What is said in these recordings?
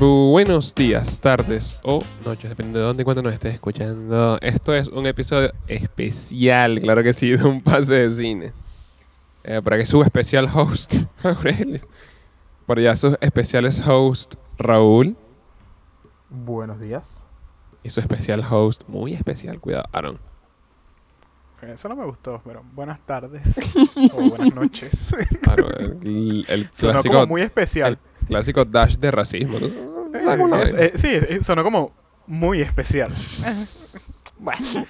Buenos días, tardes o noches, dependiendo de dónde y cuándo nos estés escuchando. Esto es un episodio especial, claro que sí, de un pase de cine. Eh, para que su especial host, Aurelio. Por allá sus especiales host, Raúl. Buenos días. Y su especial host, muy especial, cuidado, Aaron. Eso no me gustó, pero buenas tardes o buenas noches. Aaron, el, el Sonó clásico, como muy especial. el clásico dash de racismo. ¿no? Eh, Alguna es- vez. eh, sí, eh, sonó como muy especial. bueno,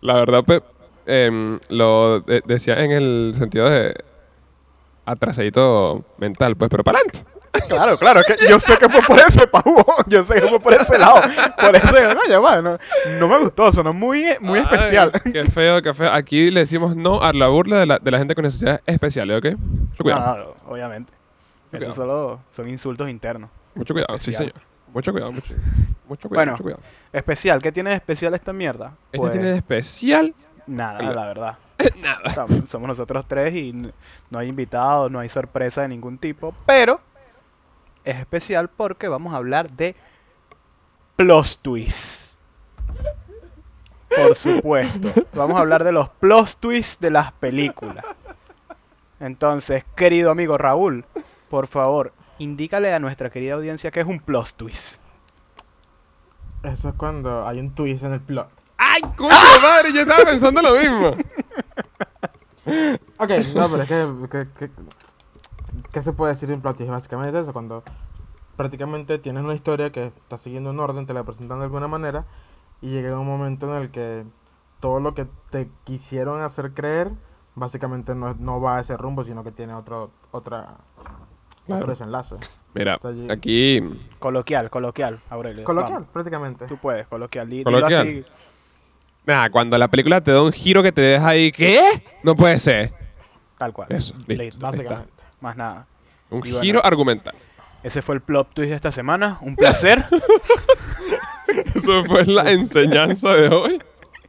La verdad, pues, em, lo de- decía en el sentido de atrasadito mental, pues, pero para adelante. claro, claro, que yo sé que fue por ese pavo, yo sé que fue por ese lado. Por eso, no, ya va, no, no me gustó, sonó muy, muy Ay, especial. Qué feo, qué feo. Aquí le decimos no a la burla de la, de la gente con necesidades especiales, ¿ok? Cuidado. No, no, obviamente. Cuidado. Eso solo son insultos internos. Mucho cuidado, sí, especial. señor. Mucho cuidado, mucho, mucho cuidado, Bueno. mucho cuidado. Especial, ¿qué tiene de especial esta mierda? Este Pues, tiene de especial. Nada, Nada. la verdad. Somos, somos nosotros tres y no hay invitados, no hay sorpresa de ningún tipo, pero es especial porque vamos a hablar de plot twists. Por supuesto. Vamos a hablar de los plot twists de las películas. Entonces, querido amigo Raúl, por favor, indícale a nuestra querida audiencia qué es un plot twist. Eso es cuando hay un twist en el plot. ¡Ay, coño madre! Yo estaba pensando lo mismo. Ok, no, pero es que, que, que- ¿qué se puede decir de un plot twist? Básicamente es eso, cuando prácticamente tienes una historia que está siguiendo un orden, te la presentan de alguna manera y llega un momento en el que todo lo que te quisieron hacer creer básicamente no, no va a ese rumbo, sino que tiene otro, otra, Claro. otro desenlace. Mira, O sea, y- aquí Coloquial, coloquial, Aurelio. Coloquial, vamos. prácticamente. Tú puedes, coloquial. dilo Coloquial. así. Nada, cuando la película te da un giro que te deja ahí, ¿qué? No puede ser. Tal cual. Eso, listo. Listo. Básicamente. Más nada. Un Y bueno. giro argumental. Ese fue el plot twist de esta semana. Un placer. Eso fue la enseñanza de hoy.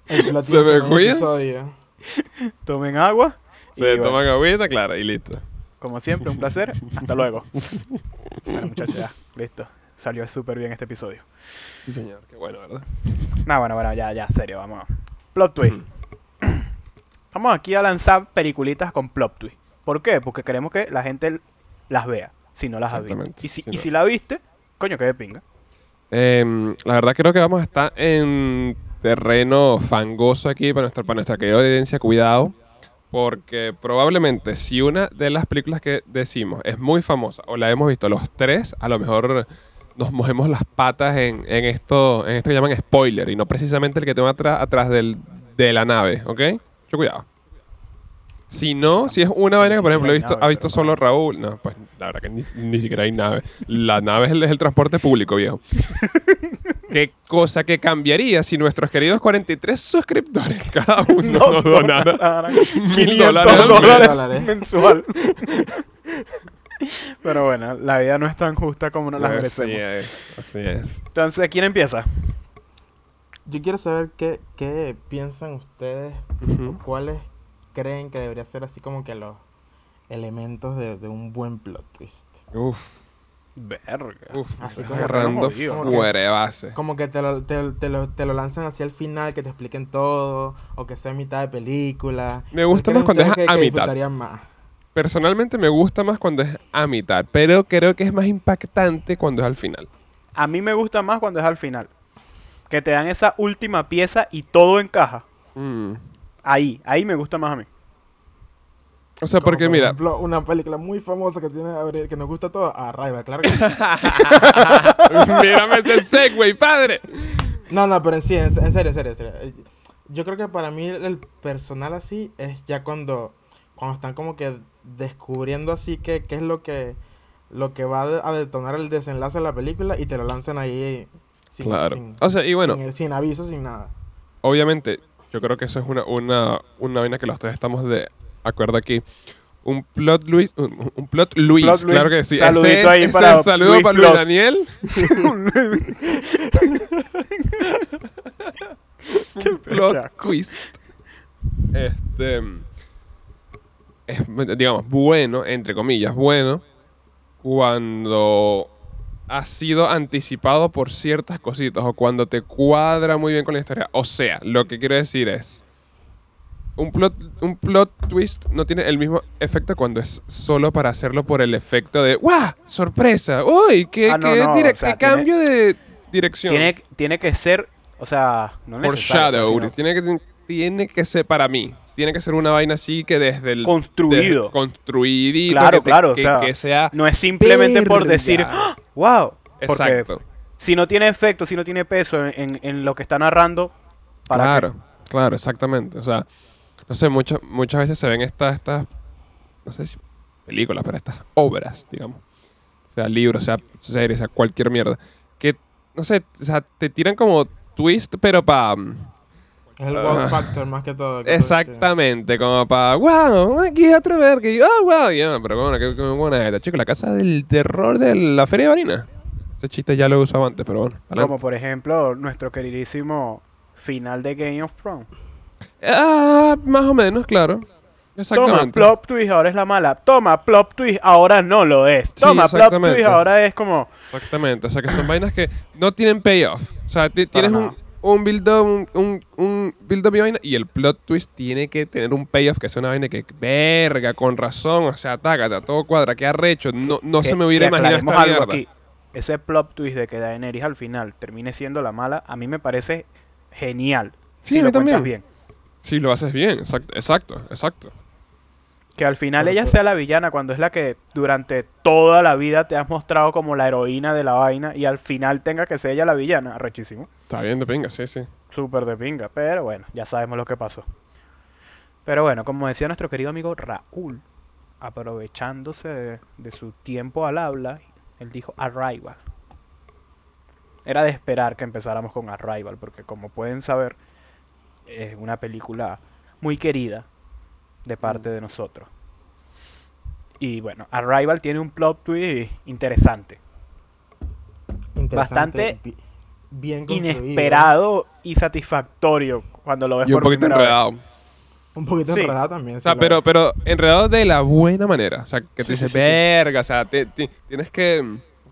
El plot ¿Se twist me cuida? Tomen agua. Se bueno, toman agüita, claro, y listo. Como siempre, un placer. Hasta luego. Bueno, muchachos, ya. Listo. Salió súper bien este episodio. Sí, señor. Qué bueno, ¿verdad? No, bueno, bueno, ya, ya, serio, vamos. Plot twist. Vamos aquí a lanzar peliculitas con plot twist. ¿Por qué? Porque queremos que la gente las vea, si no las ha visto. Y si, sí, y no. si la viste, coño, que de pinga. Em, la verdad creo que vamos a estar en terreno fangoso aquí para nuestra, para nuestra querida audiencia. Cuidado. Porque probablemente si una de las películas que decimos es muy famosa o la hemos visto los tres, a lo mejor nos mojemos las patas en, en esto, en esto que llaman spoiler y no precisamente el que tengo atrás, atrás del, de la nave, ¿ok? Mucho cuidado. Si no, si es una vaina que por ejemplo he visto, ha visto solo Raúl, no, pues la verdad que ni, ni siquiera hay nave. La nave es el, es el transporte público, viejo. ¿Qué cosa que cambiaría si nuestros queridos 43 suscriptores cada uno nos donaran? Mil dólares mensual. Pero bueno, la vida no es tan justa como nos la Así merecemos. es, así es. Entonces, ¿quién empieza? Yo quiero saber qué, qué piensan ustedes, Ujú. cuáles creen que debería ser así como que los elementos de, de un buen plot twist. Uf, Verga. uf, Así como que agarrando. Como que- fuera de base. Como que te lo, te, te lo, te lo lanzan hacia el final, que te expliquen todo, o que sea mitad de película. Me gusta ¿Cuál más cuando es a que- mitad. más? Personalmente me gusta más cuando es a mitad, pero creo que es más impactante cuando es al final. A mí me gusta más cuando es al final. Que te dan esa última pieza y todo encaja. Mm. Ahí, ahí me gusta más a mí. O sea, Como porque por mira, ejemplo, una película muy famosa que tiene que nos gusta todo, Arrival, claro que sí. mírame ese segway, padre. No, no, pero en sí, en, en serio, en serio, en serio. Eh, Yo creo que para mí el personal así es ya cuando, cuando están como que descubriendo así que qué es lo que lo que va a de- a detonar el desenlace de la película y te lo lanzan ahí sin, Claro. sin, O sea, y bueno, sin, sin aviso, sin nada. obviamente, yo creo que eso es una, una, una vaina que los tres estamos de acuerdo aquí. Un plot Luis, un, un plot Luis, Plot Luis. claro que sí. Saludito ese es, ahí ese para saludo Luis para Luis Plot. Daniel. plot Bellaco. twist. Este es, digamos, bueno, entre comillas, bueno, cuando ha sido anticipado por ciertas cositas o cuando te cuadra muy bien con la historia. O sea, lo que quiero decir es, un plot, un plot twist no tiene el mismo efecto cuando es solo para hacerlo por el efecto de ¡Guau! ¡Sorpresa! ¡Uy! ¡Qué, Ah, no, qué no, direc- o sea, qué tiene- cambio de dirección! Tiene, tiene que ser, o sea, no o Foreshadowed. sino Tiene que, tiene que ser para mí. Tiene que ser una vaina así que desde el. Construido. desde- construidito. Claro, que te- claro, o que, sea, que sea. No es simplemente por decir, ¡Ah! wow. Porque Exacto. si no tiene efecto, si no tiene peso en, en- en lo que está narrando, ¿para Claro, claro, exactamente. O sea, no sé, muchas muchas veces se ven estas, estas, no sé si películas, pero estas obras, digamos. O sea, libros, sea series, sea cualquier mierda. Que, no sé, o sea, te tiran como twist, pero para... Es el Ah. wow factor más que todo. que Exactamente, como para, wow, aquí otro verga, y oh, wow, ya, pero bueno, qué, buena es esta, chico, la casa del terror de la Feria de Marina. Ese chiste ya lo he usado antes, pero bueno, adelante. Como por ejemplo nuestro queridísimo final de Game of Thrones. Ah, más o menos, claro. Toma, plot twist, ahora es la mala. Toma, plot twist, ahora no lo es. Sí, Toma, plot exactamente. twist, ahora es como... Exactamente, o sea que son vainas que no tienen payoff. O sea, tienes un, un build-up un, un, un build-up y vaina y el plot twist tiene que tener un payoff que sea una vaina que, verga, con razón, o sea, tácata, todo cuadra, qué arrecho, no, no que- se me hubiera imaginado esta algo mierda. aquí. Ese plot twist de que Daenerys al final termine siendo la mala, a mí me parece genial. Sí, si a mí también. bien. Sí, lo haces bien, exacto, exacto, exacto. Que al final ella sea la villana cuando es la que durante toda la vida te has mostrado como la heroína de la vaina y al final tenga que ser ella la villana. Rechísimo. Está bien de pinga, sí, sí. Súper de pinga. Pero bueno, ya sabemos lo que pasó. Pero bueno, como decía nuestro querido amigo Raúl, aprovechándose de, de su tiempo al habla, él dijo Arrival. Era de esperar que empezáramos con Arrival, porque como pueden saber, es una película muy querida de parte de nosotros. Y bueno, Arrival tiene un plot twist interesante, Interesante, bastante bi- bien construido. inesperado y satisfactorio cuando lo ves Y un por poquito primera vez. enredado. Un poquito Sí. enredado también. O sea, pero, pero enredado de la buena manera. O sea, que te dices, verga, o sea, te- te- tienes que...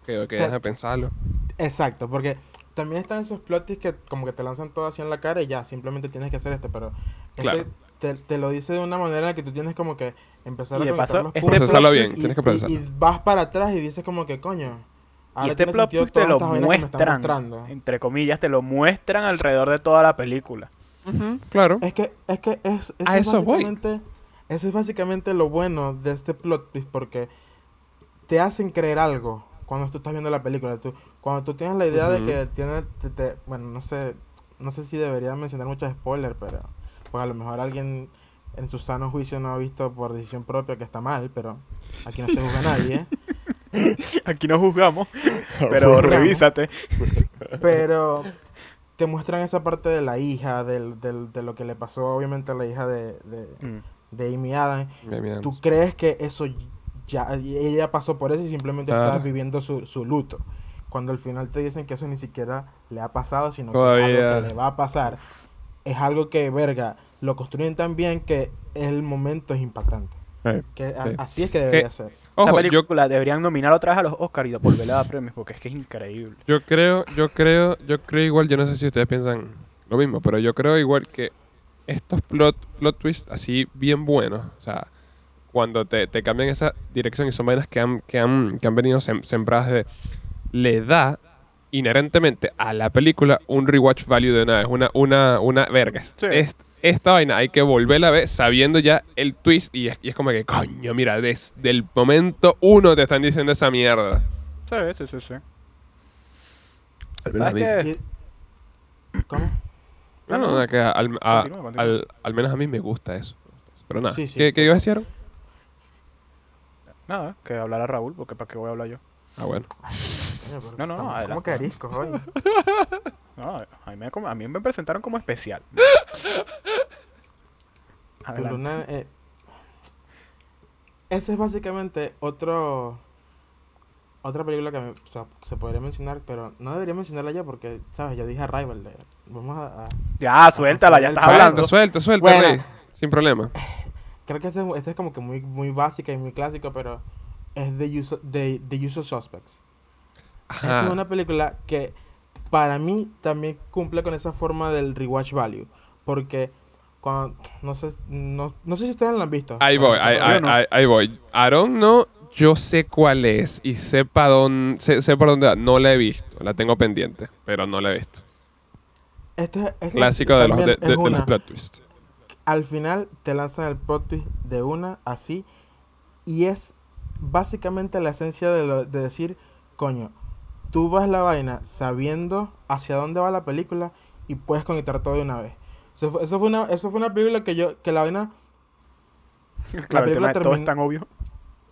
Ok, ok, déjame pensarlo. Exacto, porque también están esos plotis que como que te lanzan todo así en la cara y ya, simplemente tienes que hacer esto, pero este Claro. te, te lo dice de una manera en la que tú tienes como que empezar Y a conectar los este puntos bien, y, tienes que y- procesarlo. y vas para atrás y dices como que coño. Y este plot te lo muestran, entre comillas, te lo muestran alrededor de toda la película. Ujú, claro. Es que, es que es, A eso, eso es voy. básicamente, eso es básicamente lo bueno de este plot twist porque te hacen creer algo cuando tú estás viendo la película. Tú, cuando tú tienes la idea de que tiene, te- te- bueno, no sé, no sé si debería mencionar muchos spoilers, pero pues a lo mejor alguien en su sano juicio no ha visto por decisión propia que está mal, pero aquí no se juzga a nadie. Aquí no juzgamos, pero Juzgamos. revísate. Pero te muestran esa parte de la hija, del, del- de lo que le pasó obviamente a la hija de, de, Mm. de Amy Adams. Bien, bien. tú crees que eso ya ella pasó por eso y simplemente Claro. está viviendo su, su luto cuando al final te dicen que eso ni siquiera le ha pasado sino que Todavía. algo que le va a pasar es algo que verga lo construyen tan bien que el momento es impactante Eh, que a- Sí. así es que debería Que- ser Esa Ojo, yo, película deberían nominar otra vez a los Oscars y devolverle a premios porque es que es increíble. yo creo, yo creo, yo creo igual, yo no sé si ustedes piensan lo mismo, pero yo creo igual que estos plot, plot twists así bien buenos, o sea, cuando te, te cambian esa dirección y son vainas que han, que han, que han venido sem- sembradas de, le da inherentemente a la película un rewatch value de una vez, una, una, una verga. es- Sí. es- esta vaina hay que volverla a ver sabiendo ya el twist y es, y es como que, coño, mira, desde el momento uno te están diciendo esa mierda. Sí, sí, sí, sí. Al menos a mí. ¿Sabes qué? Y- ¿cómo? No, no, no, que al, a- al- al menos a mí me gusta eso. Pero nada, Sí, sí. ¿qué, qué ibas a decir? Nada, que hablar a Raúl porque para qué voy a hablar yo. Ah, bueno. No, no, no, adelante. como que ariscos hoy No, a mí, me, a mí me presentaron como especial. Tu luna, eh, ese es básicamente otro otra película que me- o sea, se podría mencionar, pero no debería mencionarla ya porque, ¿sabes? Yo dije Arrival. vamos a, a- Ya, suéltala, ya estás Suelta, hablando. Suelta, suelta, Bueno. Rey. Sin problema. Creo que este, este es como que muy, muy básica y muy clásico, pero es The, Usual- The, The Usual Suspects. Esta Ajá. es una película que para mí también cumple con esa forma del rewatch value. Porque cuando, no sé, no, no sé si ustedes la han visto. Ahí voy, ahí, ahí, no. ahí- ahí voy. Aaron no, yo sé cuál es y sé, dónde, sé, sé por dónde va. No la he visto, la tengo pendiente, pero no la he visto. Este, este Clásico de los, de, los plot twists. Al final te lanzan el plot twist de una así. Y es básicamente la esencia de, lo- de decir, coño, tú vas la vaina sabiendo hacia dónde va la película y puedes conectar todo de una vez. Eso fue, eso fue una, eso fue una película que yo, que la vaina Claro, el película tema de todo es tan obvio.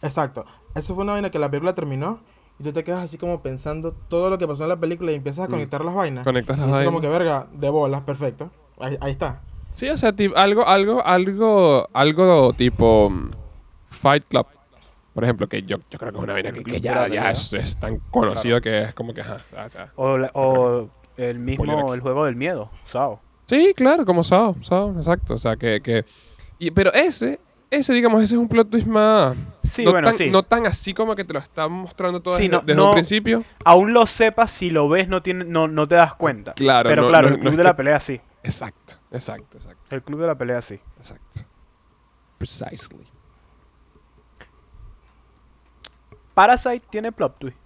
Exacto. Eso fue una vaina que la película terminó y tú te quedas así como pensando todo lo que pasó en la película y empiezas a Mm. conectar las vainas. Conectas las vainas. como que verga, de bolas, perfecto. Ahí, ahí está. Sí, o sea, tipo, algo, algo, algo, algo tipo mm, Fight Club. Por ejemplo, que yo, yo creo que es una vaina que, ya, ya es, es tan conocido que es como que, ajá, o sea. O, la- o el mismo, el juego del miedo, Sao. Sí, claro, como Sao, Sao, exacto. O sea, que, que y- pero ese, ese, digamos, ese es un plot twist más... Sí, no, bueno, tan, sí. no tan así como que te lo están mostrando todo Sí, desde, no- desde no- un principio. Aún lo sepas, si lo ves no, tiene, no, no te das cuenta. Claro, Pero no- claro, no- el club de que- la pelea sí. Exacto, exacto, exacto, El club de la pelea sí. exacto. Precisely. Parasite tiene plot twist.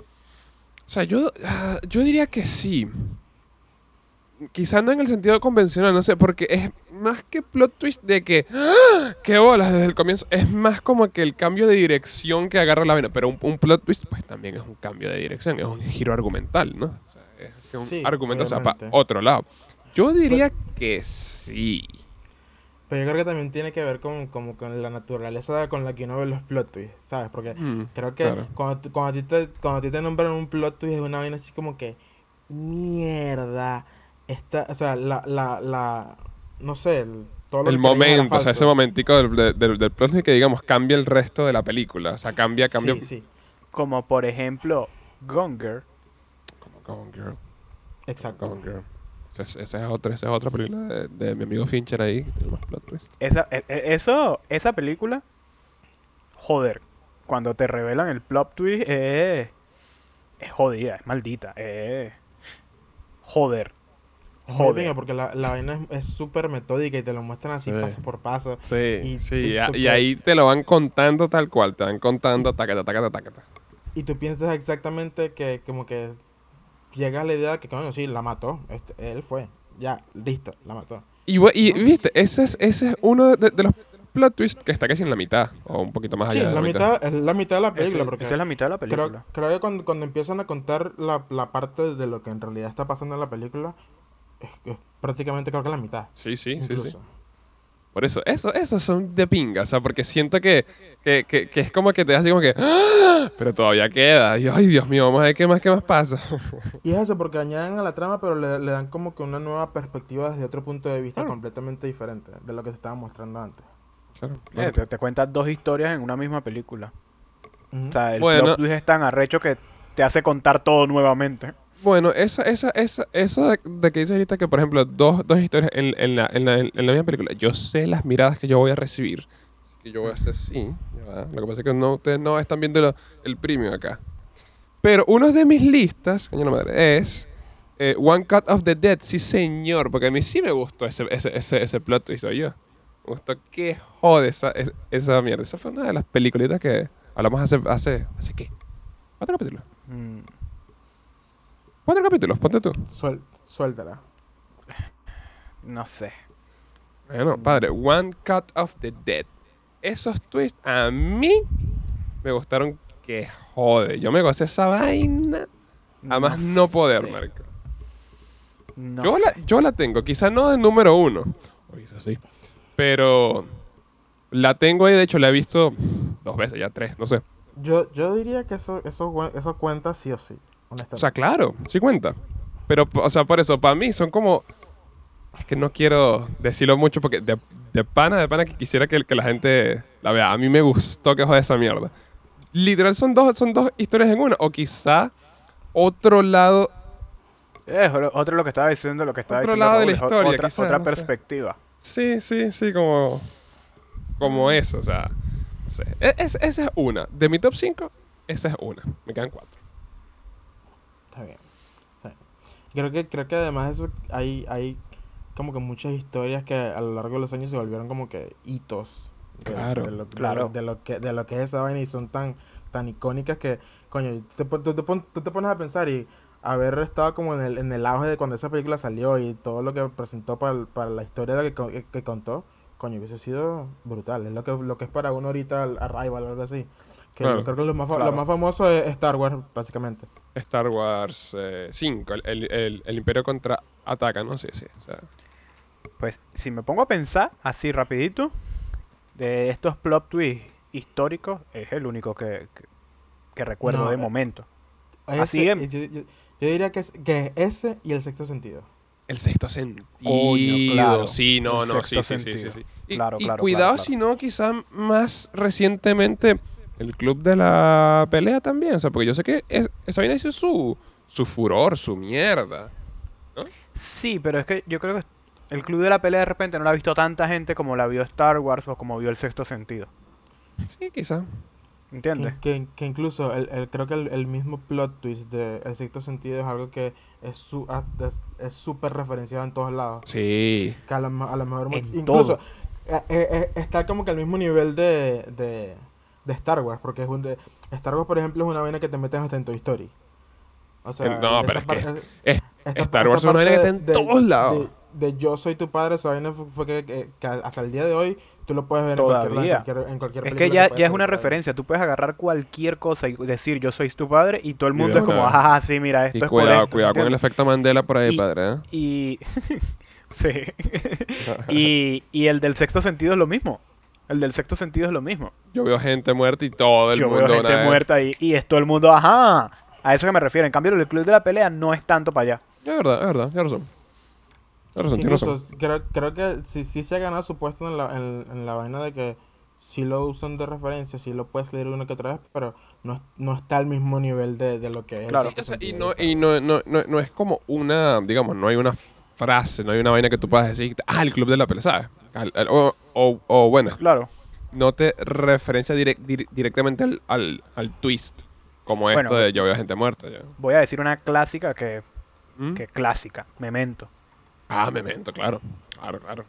O sea, yo, ah, yo diría que sí. Quizá no en el sentido convencional, no sé, porque es más que plot twist de que, ¡ah! ¡qué bolas desde el comienzo! Es más como que el cambio de dirección que agarra la vaina. Pero un, un plot twist, pues también es un cambio de dirección, es un giro argumental, ¿no? O sea, es que un Sí, argumento, o sea, para otro lado. Yo diría que sí. Pero yo creo que también tiene que ver con, como con la naturaleza con la que uno ve los plot twists, ¿sabes? Porque Mm, creo que claro. cuando, cuando, a ti te, cuando a ti te nombran un plot twist es una vaina así como que, mierda, esta, o sea, la, la, la, no sé, el, todo lo El momento, o sea, ese momentico del, del, del- del plot twist que digamos cambia el resto de la película. O sea, cambia, cambia. Sí, sí, Como por ejemplo, Gonger. Como Gone Girl. exacto. Gone Girl. Esa es, esa es otra, esa es otra película de, de mi amigo Fincher ahí. tiene más plot twist. Esa, e- e- eso, esa película, joder, cuando te revelan el plot twist, eh, es jodida, es maldita. eh, joder. Joder. porque la, la vaina es- es súper metódica y te lo muestran así Sí. paso por paso. Sí, Y sí. tú- Y, tú ahí te lo van contando tal cual. Te van contando tacata, tacata, tacata. Y tú piensas exactamente que como que llega la idea que, coño, sí, la mató. Este, él fue. Ya, listo, la mató. Y, viste, ese es, ese es uno de, de los plot twists que está casi en la mitad. O un poquito más Sí, allá de la mitad, es la mitad de la película. Ese- porque esa es la mitad de la creo, película. creo que cuando, cuando empiezan a contar la, la parte de lo que en realidad está pasando en la película, es, es prácticamente creo que la mitad. Sí, sí, sí, sí. Por eso, eso, esos son de pinga, o sea, porque siento que, que, que, que es como que te das así como que, ¡Ah! pero todavía queda. Y, ay, Dios mío, vamos a ver qué más, qué más pasa. Y es eso, porque añaden a la trama, pero le, le dan como que una nueva perspectiva desde otro punto de vista Claro. completamente diferente de lo que se estaba mostrando antes. Claro, Eh, claro. te, te cuentas dos historias en una misma película. O sea, el Bueno. plot twist es tan arrecho que te hace contar todo nuevamente. Bueno, esa, esa, esa, eso de, que dices ahorita que, por ejemplo, dos, dos historias en, en, la, en, la, en la misma película, yo sé las miradas que yo voy a recibir. Que yo voy a hacer va. Lo que pasa es que no, ustedes no están viendo el premium acá. Pero uno de mis listas, coño la madre, es eh, One Cut of the Dead. Sí, señor, porque a mí sí me gustó ese, ese, ese, ese plot twist, yo. Me gustó que jode esa, es- esa mierda. Esa fue una de las peliculitas que hablamos hace, hace, ¿hace qué? ¿Cuántos capítulos? Mm, ¿Cuántos capítulos? Ponte tú. Suel- suéltala. no sé. Bueno, padre, One Cut of the Dead. Esos twists a mí me gustaron que jode. Yo me gocé esa vaina. A más no, poder, sé, marico. no yo, sé. la, yo la tengo, quizás no de número uno. O quizás sí. Pero la tengo ahí, de hecho la he visto dos veces, ya tres, no sé. Yo, yo diría que eso, eso, eso cuenta sí o sí, honestamente. O sea, claro, sí cuenta. Pero, o sea, por eso, para mí son como... Es que no quiero decirlo mucho porque de, de pana, de pana que quisiera que, que la gente la vea. A mí me gustó que jode esa mierda. Literal son dos, son dos historias en una. O quizá otro lado... Eh, otro otro lo que estaba diciendo, lo que estaba Otro diciendo lado de la es historia, otra, quizás, otra no sé. perspectiva. Sí, sí, sí, como... Como eso, o sea... no sé. E- es- esa es una. De mi top 5, esa es una. Me quedan cuatro. Está bien. Está bien. Creo que, creo que además de eso hay, hay como que muchas historias que a lo largo de los años se volvieron como que hitos. de- Claro, de lo, claro. de lo que, de lo que es esa vaina y son tan, tan icónicas que, coño, tú te, tú te pon- tú te pones a pensar y haber estado como en el, en el auge de cuando esa película salió y todo lo que presentó para, el- para la historia que, co- que contó, coño, hubiese sido brutal. Es lo que, lo que es para uno ahorita el Arrival o algo así. Que Claro. creo que lo más, Claro. lo más famoso es Star Wars, básicamente. Star Wars 5, el, el, el- el Imperio contra ataca, ¿no? Sí, sí. o sea, Pues si me pongo a pensar así rapidito, de estos plot twists históricos, es el único que, que, que recuerdo No, de eh, momento. Ese- Así es. yo, yo- yo diría que es, que es ese y el sexto sentido. El sexto sentido. Coño, claro. Sí, no, El no, sí, sí, sí, sí. Y, Claro, y claro, cuidado claro, si no, quizá más recientemente el club de la pelea también. O sea, porque yo sé que es- esa vaina hizo su, su furor, su mierda. Sí, pero es que yo creo que el club de la pelea de repente no la ha visto tanta gente como la vio Star Wars o como vio el sexto sentido. Sí, quizá. ¿Entiendes? Que, que- que incluso el, el- creo que el, el mismo plot twist de El sexto sentido es algo que es su- ah, es es súper referenciado en todos lados. Sí. Que a lo, a lo mejor... En incluso todo. eh, eh, eh, está como que al mismo nivel de, de, de Star Wars. Porque es un de, Star Wars, por ejemplo, es una vaina que te metes hasta en Toy Story. O sea, No, pero es que es- Es- esta- Star Wars es una vaina que está en todos lados. De, de Yo soy tu padre, esa vaina fue, fue que, que- que hasta el día de hoy tú lo puedes ver en cualquier, Todavía. en cualquier, en cualquier Es que ya, ya es una referencia. Tú puedes agarrar cualquier cosa y decir yo soy tu padre y todo el mundo es como, ajá, sí, mira, esto Y es por cuidado, esto", cuidado con el efecto Mandela por ahí, Y- padre. ¿eh? Y. sí. y, y el del sexto sentido es lo mismo. El del sexto sentido es lo mismo. Yo veo gente muerta y todo el Yo mundo. veo gente muerta y, y es todo el mundo, ajá. A eso que me refiero. En cambio, el club de la pelea no es tanto para allá. Es verdad, es verdad, tienes razón. Incluso creo, creo que sí, sí se ha ganado su puesto en la, en, en la vaina de que sí lo usan de referencia, sí lo puedes leer una que otra vez, pero no, no está al mismo nivel de, de lo que es. el Claro. O sea, y no, y no, no, no, no es como una, digamos, no hay una frase, no hay una vaina que tú puedas decir, ah, el club de la pelea, ¿sabes? Al- al- o, o, o, bueno, Claro. no te referencia direc- dir- directamente al, al, al twist, como esto Bueno. de yo veo gente muerta. ya. Voy a decir una clásica que, ¿Mm? que clásica. Memento. Ah, Memento, claro. Claro, claro.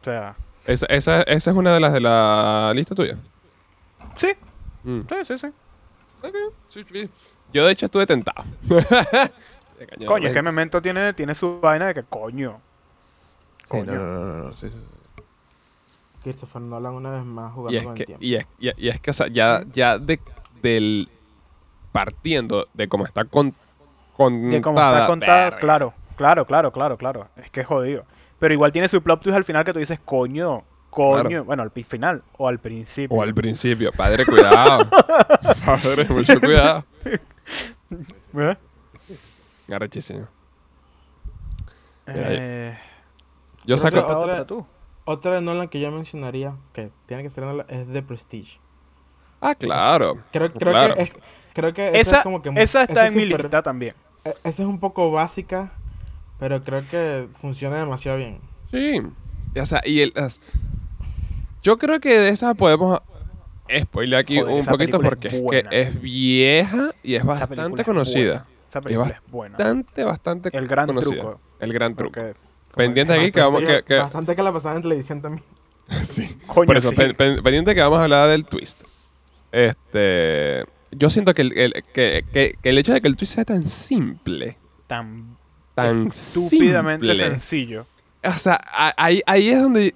O sea, Esa, esa, esa es una de las de la lista tuya. sí, Mm. sí, sí, sí. Ok, sí, sí. Yo de hecho estuve tentado. Coño, es que Memento. Tiene, tiene su vaina de que coño. Sí, no, Coño. no, no, no, sí, sí, sí. Christopher Nolan una vez más Y jugando es, con que, el tiempo. y, es, y, y es que, o sea, ya, ya de, del partiendo de cómo está con, contada. De cómo está contada, claro, claro, claro, claro, claro. Es que es jodido. Pero igual tiene su plot twist al final que tú dices, coño, coño. Claro. Bueno, al final o al principio. O al principio, padre, cuidado. padre, mucho cuidado. ¿Eh? Arrechísimo. Eh, Yo saco. otra, otra- otra tú. Otra de Nolan que yo mencionaría, que tiene que ser Nolan, es The Prestige. Ah, claro. Creo, creo Claro. que es, creo que esa, Esa, es como que esa está esa en mi lista también. e- Esa es un poco básica, pero creo que funciona demasiado bien. Sí. O sea, y el. as- Yo creo que de esa podemos spoiler aquí Joder, un poquito porque es es, buena. que es vieja y es bastante conocida. Esa película es buena. Bastante, bastante El gran conocida. truco. El gran truco. Porque, Pendiente aquí que vamos. Que, que- bastante que la pasaban en televisión también. sí. Coño, Por eso, sí. pen- pen- pendiente que vamos a hablar del twist. Este. Yo siento que el, el- que, que- que el hecho de que el twist sea tan simple, tan tan estúpidamente simple, sencillo. O sea, ahí, ahí es donde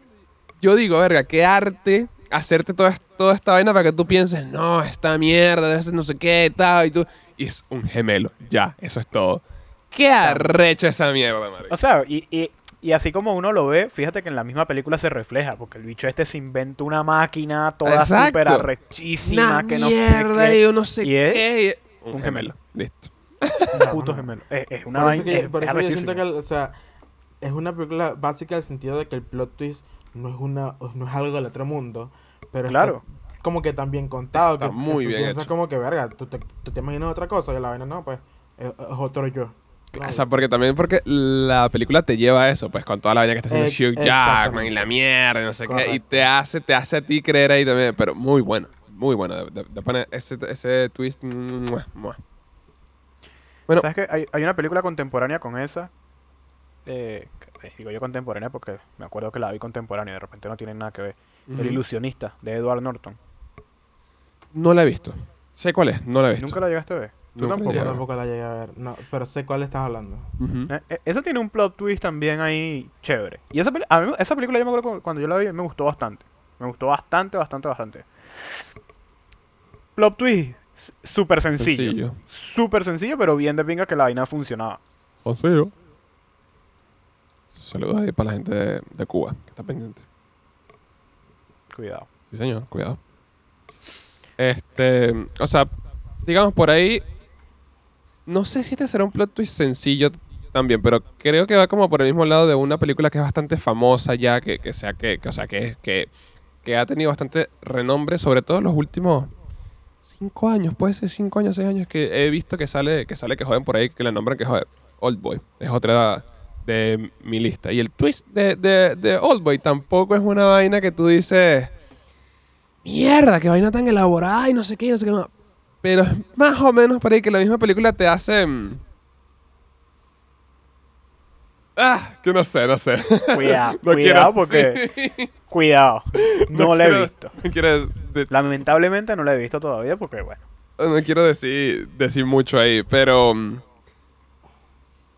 yo digo, verga, qué arte hacerte toda, toda esta vaina para que tú pienses, no, esta mierda, debe ser no sé qué, tal, y tú. Y es un gemelo, ya, eso es todo. Qué arrecho esa mierda, marico. O sea, y, y, y así como uno lo ve, fíjate que en la misma película se refleja, porque el bicho este se inventa una máquina toda súper arrechísima, Una que no mierda sé y yo no sé Y es qué. un gemelo. Listo. Un puto gemelo. Es, es una Por eso, vaina, que- es- por es eso yo siento que, o sea, es una película básica en el sentido de que el plot twist no es una no es algo del otro mundo, pero Claro. está como que tan bien contado Está que, que muy tú bien piensas hecho. como que verga, tú te, tú te imaginas otra cosa y la vaina no, pues es, es otro yo. No, O sea, porque también porque la película te lleva a eso, pues con toda la vaina que está haciendo Eh, Hugh Jackman y la mierda, y no sé qué, y te hace, te hace a ti creer ahí también, pero muy bueno, muy bueno, de, de- de poner ese, ese twist, mua, mua. Bueno. ¿Sabes que hay, hay una película contemporánea con esa? Eh, que- digo yo contemporánea porque me acuerdo que la vi contemporánea y de repente no tiene nada que ver. El ilusionista, de Edward Norton. No la he visto. Sé cuál es, no la he visto. ¿Nunca la llegaste a ver? ¿Tú Nunca la tampoco? Yo tampoco la llegué a ver. No, pero sé cuál estás hablando. Eh, eh, Esa tiene un plot twist también ahí chévere. Y esa, peli- a mí, esa película yo me acuerdo cu- cuando yo la vi me gustó bastante. Me gustó bastante, bastante, bastante. Plot twist, súper sencillo. Súper sencillo, pero bien de pinga que la vaina funcionaba. Sencillo. Saludos ahí para la gente de, de Cuba, que está pendiente. Cuidado. Sí, señor, cuidado. Este, o sea, digamos por ahí, no sé si este será un plot twist sencillo también, pero creo que va como por el mismo lado de una película que es bastante famosa ya, que, que sea que, que, o sea, que, que, que ha tenido bastante renombre, sobre todo en los últimos cinco años, puede ser cinco años, seis años que he visto que sale, que sale que joden por ahí, que le nombran que joder, Old Boy, es otra de mi lista. Y el twist de, de, de Old Boy tampoco es una vaina que tú dices mierda, qué vaina tan elaborada y no sé qué, no sé qué más. Pero es más o menos por ahí que la misma película te hace... Ah, que no sé, no sé. Cuidado, No cuidado quiero- porque... sí. Cuidado. No, la he visto. No quiero, de- Lamentablemente no la he visto todavía porque, bueno. no quiero decir, decir mucho ahí, pero... mm,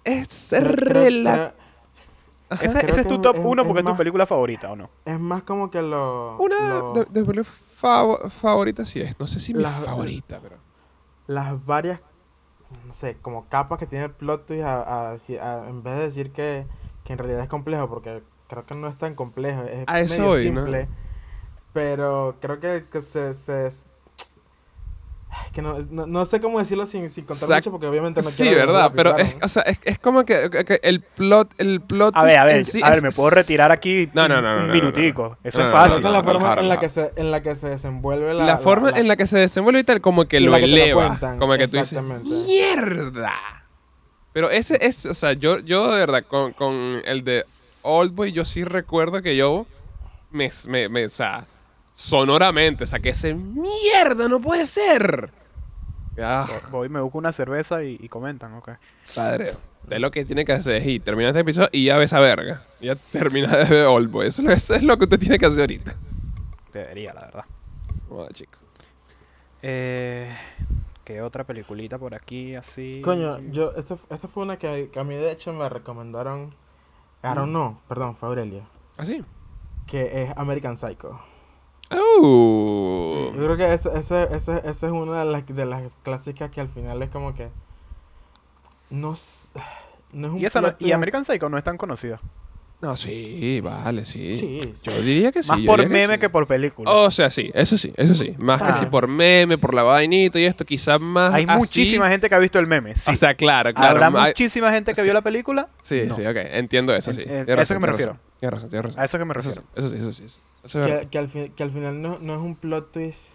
Es Creo- creo- rela- creo- Ese, es tu top es- 1 es porque es tu película favorita, ¿o no? Es más como que lo. Una lo- de, de película fav- favorita sí es. No sé si mi La- favorita, pero... las varias, no sé, como capas que tiene el plot twist a- a a- en vez de decir que, que en realidad es complejo, porque creo que no es tan complejo, es medio simple. Pero creo que, que se, se- que no, no, no sé cómo decirlo sin, sin contar Exacto. mucho, porque obviamente no sí, verdad, pero es, ¿no? o sea, es, es como que, que- que el plot, el plot A ver, a ver, sí a ver, es- me puedo retirar aquí No, no, un- no, no, un no, no, minutico. Eso No, es no, no, Creo fácil. que la no, forma en la que se en la que se desenvuelve la, la, forma en la que se desenvuelve y tal, como que y lo que lo cuentan, como que tú dices. ¡mierda! Pero ese es, o sea, yo, yo de verdad, con, con el de Oldboy, yo sí recuerdo que yo me, me, me- o sea, sonoramente saqué ese ¡mierda! ¡No puede ser! Ah, Voy, me busco una cerveza y, y comentan, ok. padre. De lo que tiene que hacer es ir, terminar este episodio y ya ves esa verga. Ya termina de ver Oldboy. Eso, eso es lo que usted tiene que hacer ahorita. Debería, la verdad. Bueno, chico. Eh, ¿Qué otra peliculita por aquí así? Coño, yo, esta, esta fue una que, que a mí de hecho me recomendaron. Aaron no, perdón, fue Aurelia. ¿Ah, sí? Que es American Psycho. Uh. Yo creo que esa ese, ese, ese es una de las, de las clásicas que al final es como que. No, no es un Y, esa no- y American Psycho no es tan conocida. No, sí, vale, sí. Sí. Yo diría que sí. Más yo por diría meme sí. que por película. O sea, sí, eso sí, eso sí. Más que Ah. si por meme, por la vainita y esto, quizás más. Hay así. muchísima gente que ha visto el meme. Sí. O sea, claro, claro. Habrá hay- muchísima gente que sí. vio la película. Sí, No. sí, ok. Entiendo eso, En- sí. eh, Tienes a eso que me refiero. Tienes razón, tienes razón. A eso que me refiero. sí, eso sí, eso sí. Eso es verdad. Que, que, al fin- que al final no, no es un plot twist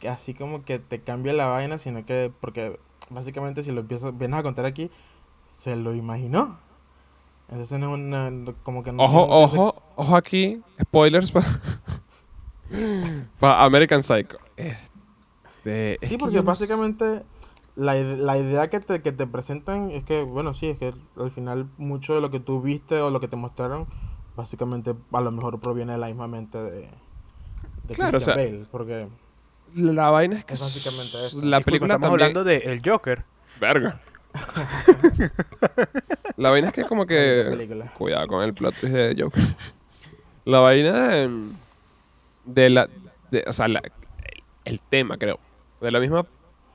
que así como que te cambia la vaina, sino que. Porque básicamente si lo empiezas, vienes a contar aquí, se lo imaginó. Entonces no es una. Como que no. Ojo, ojo, ojo aquí. Spoilers para American Psycho. Este, es Sí, que porque básicamente la, la idea que te, que te presentan es que, bueno, sí, es que al final mucho de lo que tú viste o lo que te mostraron, básicamente a lo mejor proviene de la misma mente de, de Claro, o sea, Bale, porque La vaina es que Es básicamente eso. la Disculpa, película estamos también... hablando de El Joker. Verga. la vaina es que como la que... Cuidado con el plot twist de Joker. La vaina de, de la... de- o sea, la- el, el tema, creo. De la misma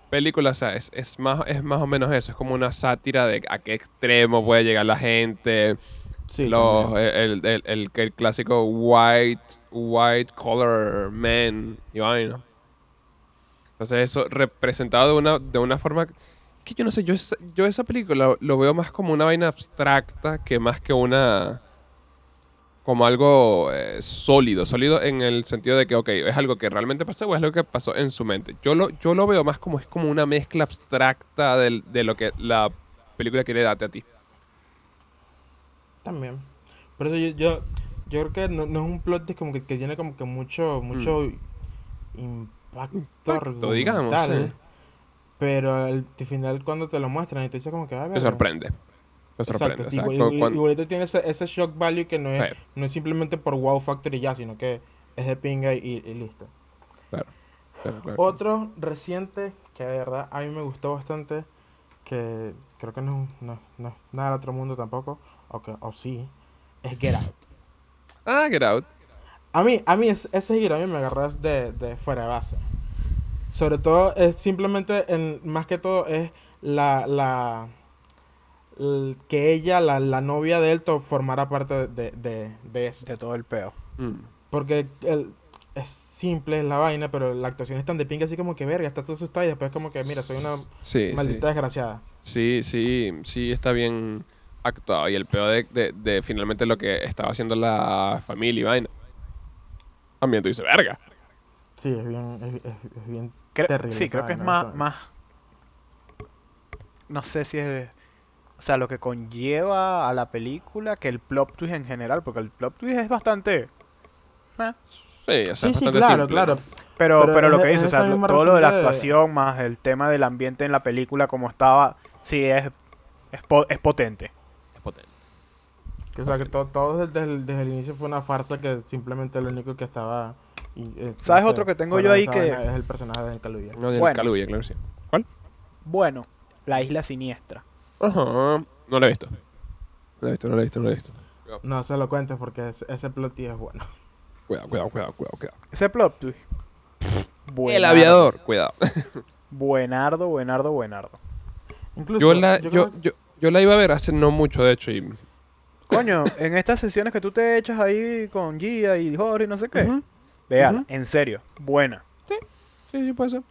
película, o sea, es, es, más, es más o menos eso. Es como una sátira de a qué extremo puede llegar la gente. Sí, los, el, el, el, el clásico white, white collar man y vaina. Entonces eso representado de una, de una forma que yo no sé, yo esa, yo esa película lo veo más como una vaina abstracta que más que una como algo eh, sólido, sólido en el sentido de que, ok, es algo que realmente pasó o es algo que pasó en su mente. Yo lo, yo lo veo más como es como una mezcla abstracta de lo que la película quiere darte a ti. También. Por eso yo, yo, yo creo que no, no es un plot como que, que tiene como que mucho, mucho impacto, Mm. Impacto, digamos, argumental, sí. Pero al final cuando te lo muestran y te dice como que... "Ah, Te verga". sorprende. Te sorprende. Exacto, o sea, igual- cu- igual- cuan- igualito tiene ese, ese shock value que no es, no es simplemente por wow factor y ya, sino que es de pinga y, y listo. claro. Otro reciente que de verdad a mí me gustó bastante, que creo que no, no, no es nada del otro mundo tampoco, o, que, o sí, es Get Out. Ah, Get Out. A mí, a mí es- ese giro a mí me agarró de, de fuera de base. Sobre todo, es simplemente, en, más que todo, es la, la, el- que ella, la, la novia de él, formara parte de, de, de eso. De todo el peo. Mm. Porque el, es simple, es la vaina, pero la actuación es tan de pinga así como que verga, está todo asustado y después como que, mira, soy una Sí, maldita sí. desgraciada. Sí, sí, sí, está bien actuado. Y el peor de, de, de finalmente lo que estaba haciendo la familia y vaina. También tú dices, verga. Sí, es bien, es, es- es bien Terrible. sí, creo que es más, más. No sé si es. O sea, lo que conlleva a la película que el plot twist en general, porque el plot twist es bastante. eh, Sí, o sea, Sí, es sí, bastante claro, simple. claro. Pero, Pero pero, lo que es dice, o sea, todo lo de la actuación más el tema del ambiente en la película como estaba, sí es, es, po- es potente. Es potente. Que, o sea, que todo, todo desde, el, desde el inicio fue una farsa que simplemente lo único que estaba... y, eh, ¿Sabes otro que tengo yo ahí que- Es el personaje de Caluya. No, de Bueno. Caluya, claro que sí. Bueno, la isla siniestra. Ajá. No lo he visto. No lo he visto, no lo he visto, no lo he visto. No se lo cuentes porque ese, ese plot twist es bueno. Cuidado, cuidado, cuidado, cuidado, cuidado. Ese plot twist. El aviador, cuidado. Buenardo, buenardo, buenardo. Incluso, Yo la, yo yo, creo- yo, yo la iba a ver hace no mucho, de hecho, y... Coño, en estas sesiones que tú te echas ahí con Gia y Jorge y no sé qué, Ujú. véala, Ujú. en serio, buena. Sí, sí, puede ser.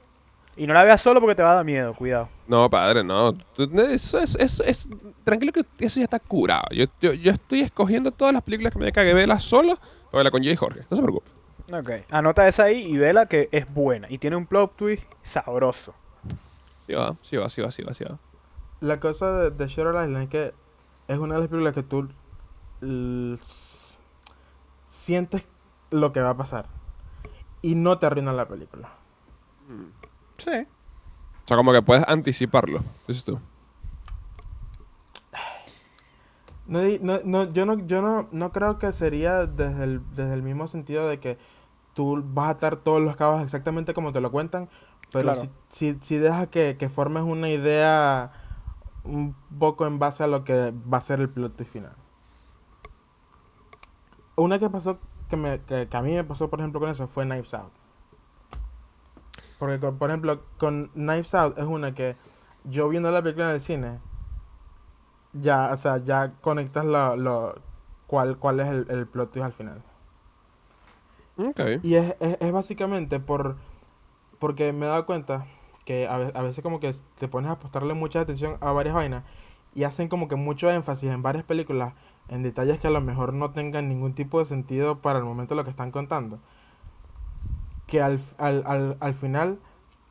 Y no la veas solo porque te va a dar miedo, cuidado. No, padre, no. Eso es, eso es, tranquilo que eso ya está curado. Yo, yo, yo estoy escogiendo todas las películas que me cague verlas solo para verla con Jay y Jorge. No se preocupe. Ok. Anota esa ahí y vela que es buena. Y tiene un plot twist sabroso. Sí va, sí va, sí va, sí va, sí va. La cosa de, de Shutter Island es que es una de las películas que tú sientes lo que va a pasar y no te arruina la película. Sí. O sea, como que puedes anticiparlo, dices tú. No, no, no, yo no, yo no, no creo que sería desde el, desde el mismo sentido de que tú vas a atar todos los cabos exactamente como te lo cuentan, pero Claro. si, si, si dejas que, que formes una idea un poco en base a lo que va a ser el plot final. Una que pasó, que, me, que, que a mí me pasó, por ejemplo, con eso, fue Knives Out. Porque, con- por ejemplo, con Knives Out es una que yo viendo la película en el cine, ya, o sea, ya conectas lo, lo, cuál, cuál es el, el plot twist al final. Ok. Y es, es, es básicamente por porque me he dado cuenta que a, a veces como que te pones a prestarle mucha atención a varias vainas y hacen como que mucho énfasis en varias películas en detalles que a lo mejor no tengan ningún tipo de sentido para el momento de lo que están contando. Que al, al, al, al final,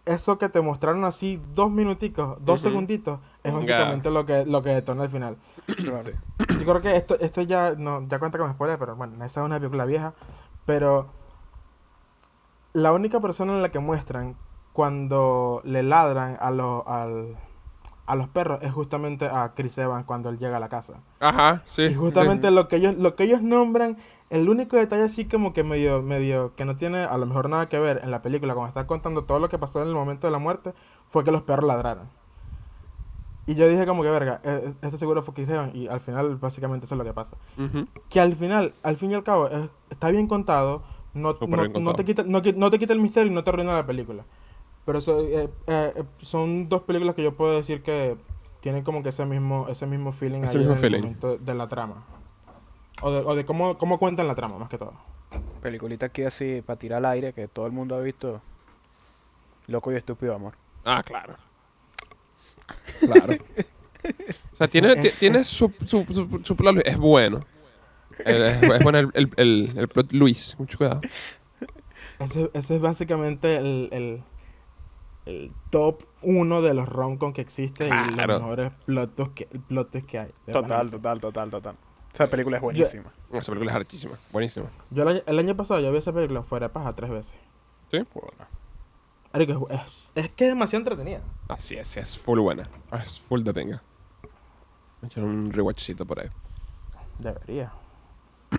eso que te mostraron así dos minuticos, dos segunditos, es básicamente lo que, lo que detona al final. Sí. Yo creo que esto, esto ya no ya cuenta como spoiler, pero bueno, esa es una película vieja. Pero la única persona en la que muestran cuando le ladran a, los al- a los perros es justamente a Chris Evans cuando él llega a la casa. Ajá, sí. Y justamente lo que ellos lo que ellos nombran, el único detalle así como que medio medio que no tiene a lo mejor nada que ver en la película cuando están contando todo lo que pasó en el momento de la muerte fue que los perros ladraron. Y yo dije como que verga, eh, eh, esto seguro fue Chris Evans y al final básicamente eso es lo que pasa sí. Ujú. que al final, al fin y al cabo, es- está bien contado, no, no, no te quita, no, no te quita el misterio y no te arruina la película. Pero eso, eh, eh, eh, son dos películas que yo puedo decir que tienen como que ese mismo, ese mismo feeling Ese ahí mismo en el feeling. momento de la trama. O de, o de cómo, cómo cuentan la trama, más que todo. Peliculita aquí así para tirar al aire que todo el mundo ha visto. Loco y estúpido amor. Ah, claro. Claro. O sea, tiene, es- tiene es- su, su, su, su plot, es bueno. El- Es, es bueno el, el, el, el plot Luis. Mucho cuidado. Ese, ese es básicamente el, el, top uno de los rom-com que existe y los mejores plot twists que, plot twists que hay. de Total, total, total, total. Esa película es buenísima. Esa película es hartísima. Buenísima. Yo el año, el año pasado yo vi esa película fuera de paja tres veces. Bueno. Marico, es, es, es que es demasiado entretenida. Así es, es full buena. Es full de pinga. Me echar un rewatchcito por ahí. Debería.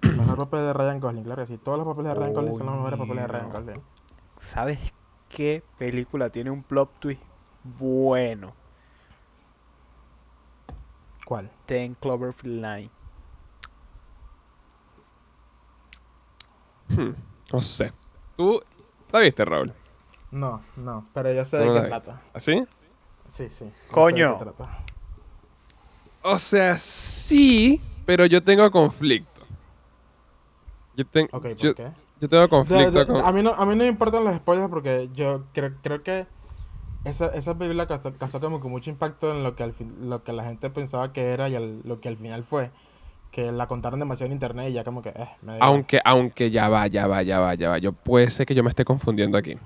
El mejor papel de Ryan Gosling, claro que sí. Todos los papeles de Ryan Gosling son los mejores papeles de Ryan. Gosling. ¿Sabes qué película tiene un plot twist bueno? ¿Cuál? Ten Cloverfield Line. Hmm, no sé. ¿Tú la viste, Raúl? No, no, pero yo sé No de qué trata. ¿Así? Sí, sí. Coño. qué trata. O sea, sí, pero yo tengo conflicto. Yo, ten- Ok, ¿por yo, qué? Yo tengo conflicto de- con... a, mí no, a mí no me importan los spoilers porque yo creo, creo que esa, esa película causó, causó como que mucho impacto en lo que, al fin- lo que la gente pensaba que era y al- lo que al final fue. Que la contaron demasiado en internet y ya como que... Eh, me. Aunque, aunque ya va, ya va, ya va, ya va. Yo puede ser que yo me esté confundiendo aquí.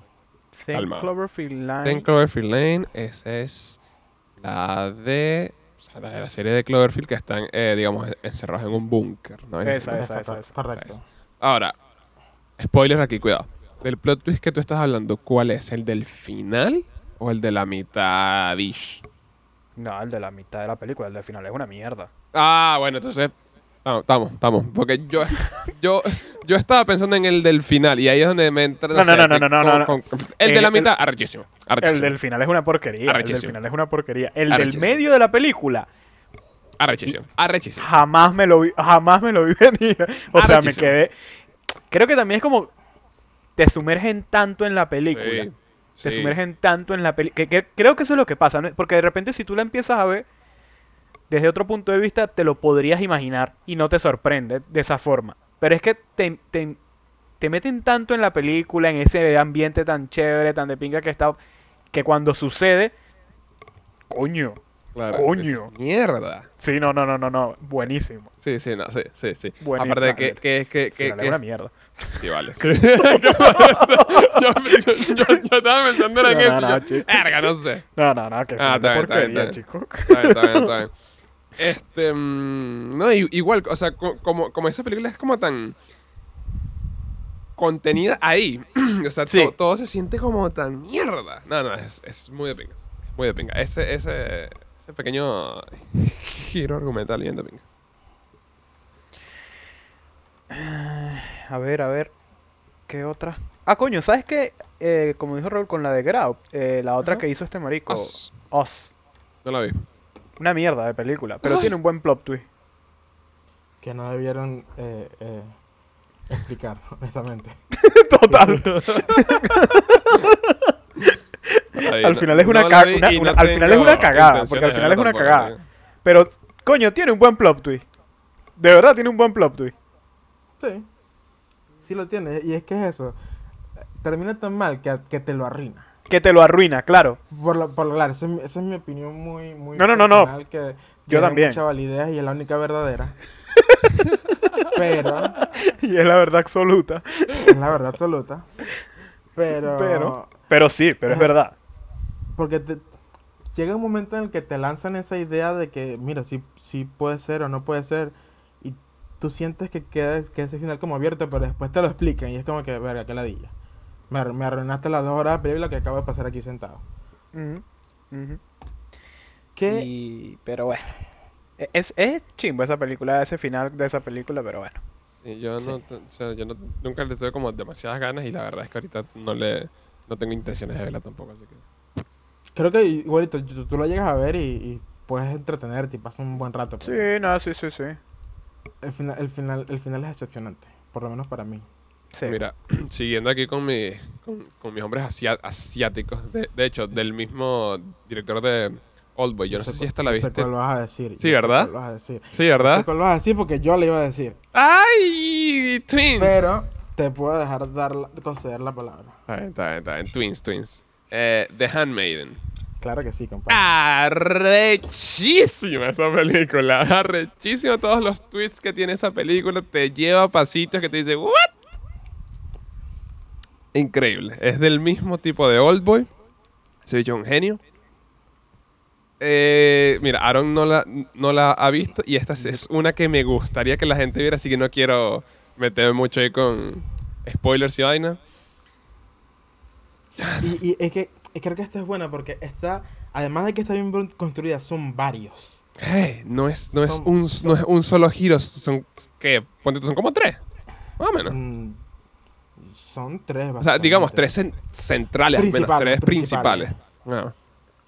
Ten. Cloverfield Line. Ten Cloverfield Lane, esa es la de... o sea, la de la serie de Cloverfield que están, eh, digamos, encerrados en un búnker. ¿no? Esa, ese- esa. Exacto, correcto. Ahora, spoiler aquí, cuidado. Del plot twist que tú estás hablando, ¿cuál es? ¿El del final o el de la mitad? No, el de la mitad de la película, el del final es una mierda. Ah, bueno, entonces. Estamos, estamos. Porque yo, yo, yo estaba pensando en el del final y ahí es donde me entra. No, no, no, no, no, no, el de la mitad, arrechísimo. El Arrechísimo. del final es una porquería. El del Arrechísimo. final es una porquería. El del Arrechísimo. medio de la película, Arrechísimo. Arrechísimo. jamás me lo vi, jamás me lo vi venir. O sea, me Arrechísimo. quedé. Creo que también es como. Te sumergen tanto en la película. Sí, Se sí. sumergen tanto en la película. Que, que creo que eso es lo que pasa. ¿no? Porque de repente, si tú la empiezas a ver desde otro punto de vista, te lo podrías imaginar y no te sorprende de esa forma. Pero es que te, te, te meten tanto en la película, en ese ambiente tan chévere, tan de pinga que está. Que cuando sucede. Coño. Claro, Coño. Mierda. Sí, no, no, no, no, no. Buenísimo. Sí, sí, no, sí, sí, sí. Buenísimo. Aparte de que, que, que, que, que- es una mierda. Sí, vale. Sí. ¿Qué pasa? yo, yo, yo, yo estaba pensando en No, eso. no, yo, no. Verga, no sé. No, no, no, que Ah, está bien, está bien, porquería, está chico. Está bien, está bien, está bien. Este, mm, no, igual, o sea, co- como, como esa película es como tan contenida ahí, o sea, Sí. to- todo se siente como tan mierda. No, no, es, es muy de pinga, muy de pinga. Ese, ese, ese pequeño giro argumental bien de pinga. A ver, a ver. ¿Qué otra? Ah, coño, ¿sabes qué? Eh, como dijo Raúl con la de Grau, eh, la otra Ajá. que hizo este marico, Us. Oz. No la vi. Una mierda de película, pero tiene un buen plot twist. Que no debieron eh, eh, explicar, honestamente. Total. Al no- final es una no ca- la vi una- y una- no al final es una cagada, porque al final es una tampoco, cagada. Pero, coño, tiene un buen plot twist. De verdad tiene un buen plot twist. Sí. Sí lo tiene. Y es que es eso. Termina tan mal que, que te lo arruina. Que te lo arruina, claro. Por lo, por lo claro, esa es, mi- esa es mi opinión muy, muy No, no, no, no. personal, que Yo también. mucha validez y es la única verdadera. Pero, Y es la verdad absoluta. es la verdad absoluta. Pero, Pero, pero sí, pero es verdad. Porque te- llega un momento en el que te lanzan esa idea de que, mira, sí, sí puede ser o no puede ser. Y tú sientes que queda que ese final como abierto, pero después te lo explican y es como que, verga, qué ladilla. Me, me arruinaste las dos horas de película que acabo de pasar aquí sentado. Ujú, ujú. ¿Qué? Y- pero bueno. E- Es, es chimbo esa película, ese final de esa película, pero bueno. Sí, yo, no, te- o sea, yo no- nunca le tuve como demasiadas ganas y la verdad es que ahorita no le no tengo intenciones de verla tampoco, así que... Creo que igualito, tú, tú lo llegas a ver y, y puedes entretenerte y pasas un buen rato. Sí, pero no, sí, sí, sí. El final, el final, el final es excepcionante, por lo menos para mí. Sí. Mira, siguiendo aquí con, mi, con, con mis hombres asia- asiáticos, de, de hecho, del mismo director de Oldboy, yo no sé si esta la yo sé viste. cuál vas a decir. yo Sí, sé ¿verdad? cuál vas a decir. Sí, sé ¿verdad? cuál vas a decir porque yo le iba a decir. ¡Ay! Twins. Pero te puedo dejar dar la- conceder la palabra. Está bien, está bien, está bien. Twins, Twins. Eh, The Handmaiden. Claro que sí, compadre. Arrechísima esa película. Arrechísima todos los twists que tiene esa película. Te lleva a pasitos que te dice, ¿what? Increíble. Es del mismo tipo de Oldboy. Ese bicho un genio. Eh, mira, Aaron no la, no la ha visto y esta es una que me gustaría que la gente viera, así que no quiero meterme mucho ahí con spoilers y vaina. Y, y es que creo que esta es buena porque está, además de que está bien construida, son varios. Eh, no es, no, es un, son- no es un solo giro, son, ¿qué? Ponte son como tres, más o menos. Mm, son tres, O sea, digamos, básicamente. tres cen- centrales, al menos, Principales, tres principales. principales.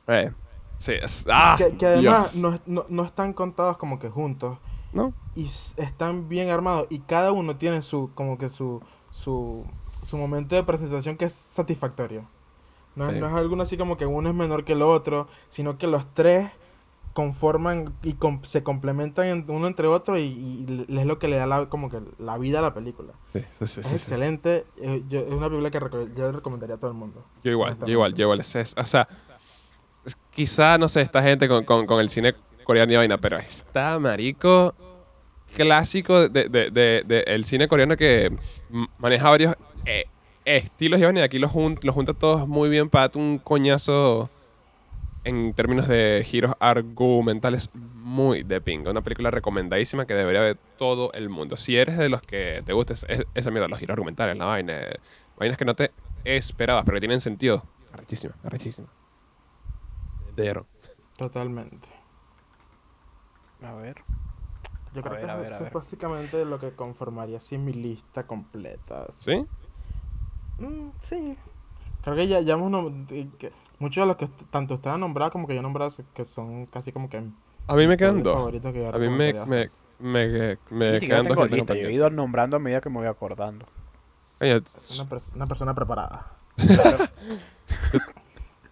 Ah. Eh, sí, es- ah, Que, que además no, no, no están contados como que juntos. ¿No? y están bien armados y cada uno tiene su como que su su, su momento de presentación que es satisfactorio no, Sí. no es algo así como que uno es menor que el otro sino que los tres conforman y com- se complementan en- uno entre otro y, y es lo que le da la, como que la vida a la película Sí, sí, sí, es sí, sí. excelente eh, yo- es una película que reco- yo recomendaría a todo el mundo Yo igual, yo igual, yo igual. Es- es- o sea, es- quizá, no sé, esta gente con, con- con el cine coreano y vaina, pero está marico clásico de, de- de- de el cine coreano que maneja varios eh, estilos y vaina, y aquí los, jun- los junta todos muy bien para darte un coñazo en términos de giros argumentales muy de pinga. Una película recomendadísima que debería ver todo el mundo. Si eres de los que te gusta es- es- esa mierda, los giros argumentales, la vaina, vainas que no te esperabas, pero que tienen sentido. Arrechísima, arrechísima. Pero, totalmente A ver. yo A creo ver, que a ver, a eso ver. es básicamente lo que conformaría así mi lista completa ¿sí? Mm, sí. Creo que ya, ya hemos nom- eh, que muchos de los que tanto usted ha nombrado como que yo he nombrado que son casi como que A mí me quedan dos. favoritos que yo A mí me, me, me, me quedan dos que tengo yo he ido nombrando a medida que me voy acordando. Una, pers- una persona preparada.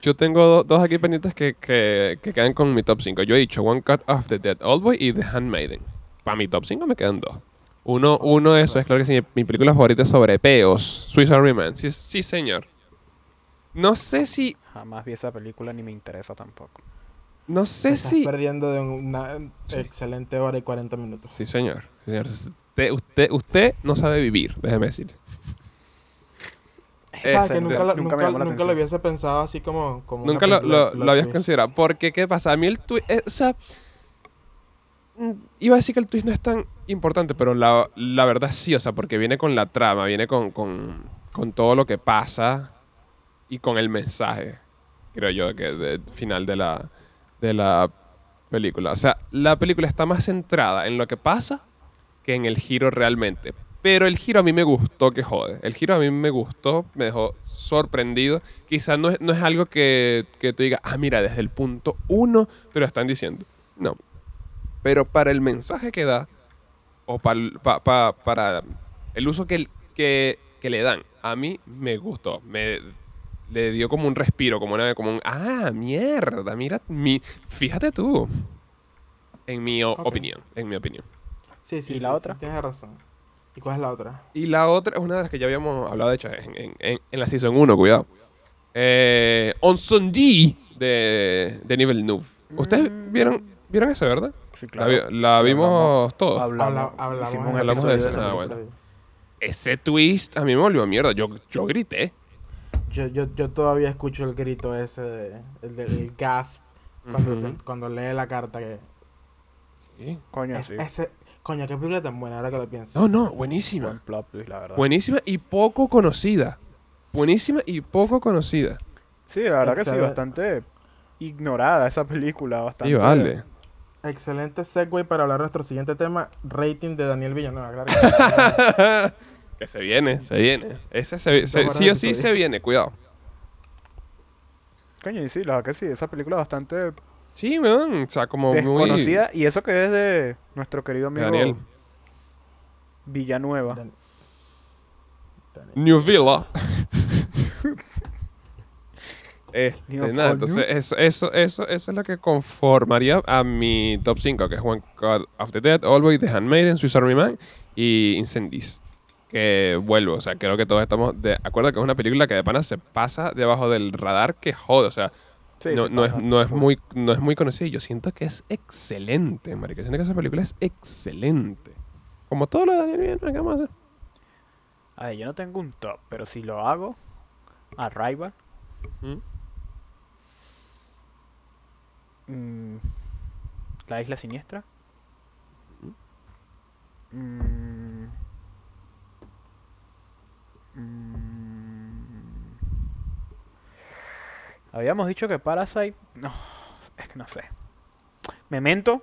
Yo tengo do- dos aquí pendientes que, que, que quedan con mi top 5. Yo he dicho One Cut of the Dead Old Boy y The Handmaiden. Para mi top 5 me quedan dos. Uno, uno de esos es, claro que sí, mi película favorita es sobre peos. Swiss Army Man. Sí, sí, señor. No sé si... Jamás vi esa película ni me interesa tampoco. No Te sé estás si... perdiendo de una Sí. excelente hora y 40 minutos. Sí, señor. Sí, señor. Usted, usted, usted no sabe vivir, déjeme decir. ¿Sabes que nunca, lo- nunca nunca, nunca lo hubiese pensado así como... como una Nunca lo, lo, lo habías considerado. Porque, ¿qué pasa? A mí el twist... o sea... Iba a decir que el twist no es tan importante, pero la, la verdad sí, o sea, porque viene con la trama, viene con, con, con todo lo que pasa y con el mensaje, creo yo, que del final de la, de la película. O sea, la película está más centrada en lo que pasa que en el giro realmente. Pero el giro a mí me gustó que jode. El giro a mí me gustó, me dejó sorprendido. Quizás no es, no es algo que, que tú digas, ah, mira, desde el punto uno te lo están diciendo. No. Pero para el mensaje que da, o pa'l- pa- pa- para el uso que, que, que le dan, a mí me gustó. Me le dio como un respiro, como, una, como un, ah, mierda, mira, mi, fíjate tú. En mi opinión, en mi opinión. Sí, sí, ¿Y la sí, otra? tienes razón. ¿Y cuál es la otra? Y la otra es una de las que ya habíamos hablado, de hecho, en, en- en- en la Season 1, cuidado. Eh, On Sunday de Denis Villeneuve. ¿Ustedes Mm. vieron, vieron eso, verdad? Sí, La, vi- la vimos todos. Hablamos, Habla- hablamos, hicimos de eso. ese Ah, bueno. Ese twist a mí me volvió mierda. Yo, yo grité. Yo, yo, yo todavía escucho el grito ese, de- el del gasp, cuando, se- cuando lee la carta que... Sí. Coño, Es- sí. ese, coño, qué película tan buena ahora que lo pienso. No, no, Buen buenísima. plot twist, la verdad. Buenísima y poco conocida. Buenísima y poco conocida. Sí, la verdad que sí, Excelente. bastante ignorada esa película, bastante. Sí, vale. Excelente segue para hablar de nuestro siguiente tema, rating de Daniel Villanueva. Claro que se viene, se viene. Ese se- se- sí o sí se viene, cuidado. Coño, y sí, la verdad que sí, esa película bastante Sí, man. O sea, como muy... desconocida. Y eso que es de nuestro querido amigo Daniel. Villanueva. Dan- Daniel. New Villa. Este, nada, entonces eso, eso, eso, eso es lo que conformaría a mi top 5, que es One Cut of the Dead, Always, The Handmaiden, Swiss Army Man y Incendies. Que vuelvo, o sea, creo que todos estamos de acuerdo que es una película que de pana se pasa debajo del radar que jode, o sea, Sí, no, no es, no, es muy, no es muy conocida y yo siento que es excelente, marica. Siento que esa película es excelente. Como todo lo de Daniel Villanueva, ¿qué vamos a hacer? A ver, yo no tengo un top, pero si lo hago, Arrival. ¿Mm? Mm, La Isla Siniestra. mm, mm, Habíamos dicho que Parasite. No, es que no sé. Memento.